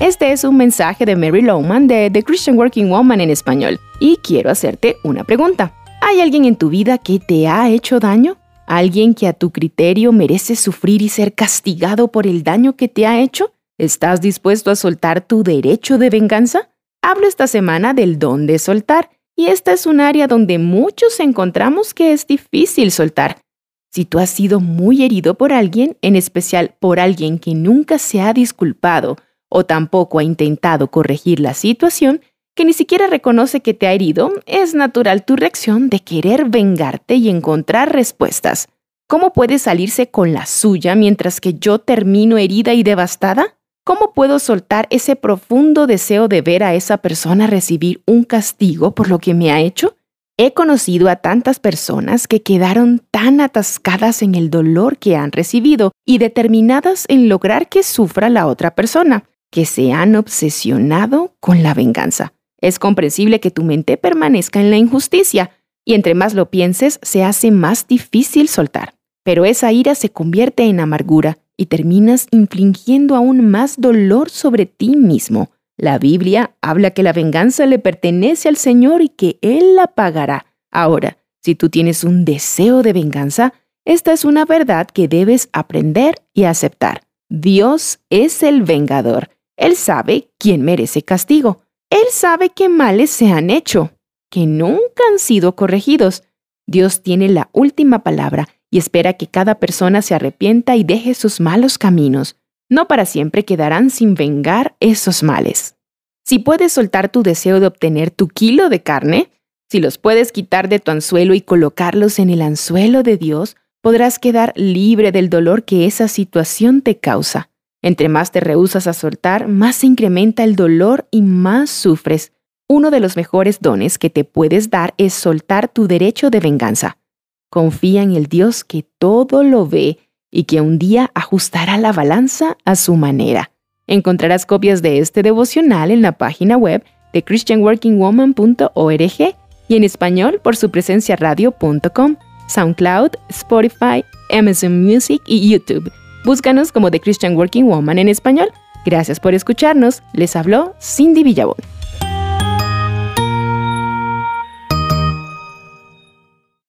Este es un mensaje de Mary Lowman de The Christian Working Woman en español y quiero hacerte una pregunta. ¿Hay alguien en tu vida que te ha hecho daño? ¿Alguien que a tu criterio merece sufrir y ser castigado por el daño que te ha hecho? ¿Estás dispuesto a soltar tu derecho de venganza? Hablo esta semana del don de soltar, y esta es un área donde muchos encontramos que es difícil soltar. Si tú has sido muy herido por alguien, en especial por alguien que nunca se ha disculpado o tampoco ha intentado corregir la situación, que ni siquiera reconoce que te ha herido, es natural tu reacción de querer vengarte y encontrar respuestas. ¿Cómo puede salirse con la suya mientras que yo termino herida y devastada? ¿Cómo puedo soltar ese profundo deseo de ver a esa persona recibir un castigo por lo que me ha hecho? He conocido a tantas personas que quedaron tan atascadas en el dolor que han recibido y determinadas en lograr que sufra la otra persona, que se han obsesionado con la venganza. Es comprensible que tu mente permanezca en la injusticia, y entre más lo pienses, se hace más difícil soltar. Pero esa ira se convierte en amargura y terminas infligiendo aún más dolor sobre ti mismo. La Biblia habla que la venganza le pertenece al Señor y que Él la pagará. Ahora, si tú tienes un deseo de venganza, esta es una verdad que debes aprender y aceptar. Dios es el vengador. Él sabe quién merece castigo. Él sabe qué males se han hecho, que nunca han sido corregidos. Dios tiene la última palabra y espera que cada persona se arrepienta y deje sus malos caminos. No para siempre quedarán sin vengar esos males. Si puedes soltar tu deseo de obtener tu kilo de carne, si los puedes quitar de tu anzuelo y colocarlos en el anzuelo de Dios, podrás quedar libre del dolor que esa situación te causa. Entre más te rehusas a soltar, más se incrementa el dolor y más sufres. Uno de los mejores dones que te puedes dar es soltar tu derecho de venganza. Confía en el Dios que todo lo ve y que un día ajustará la balanza a su manera. Encontrarás copias de este devocional en la página web de christianworkingwoman.org y en español por su presencia radio.com, SoundCloud, Spotify, Amazon Music y YouTube. Búscanos como The Christian Working Woman en español. Gracias por escucharnos. Les habló Cindy Villabón.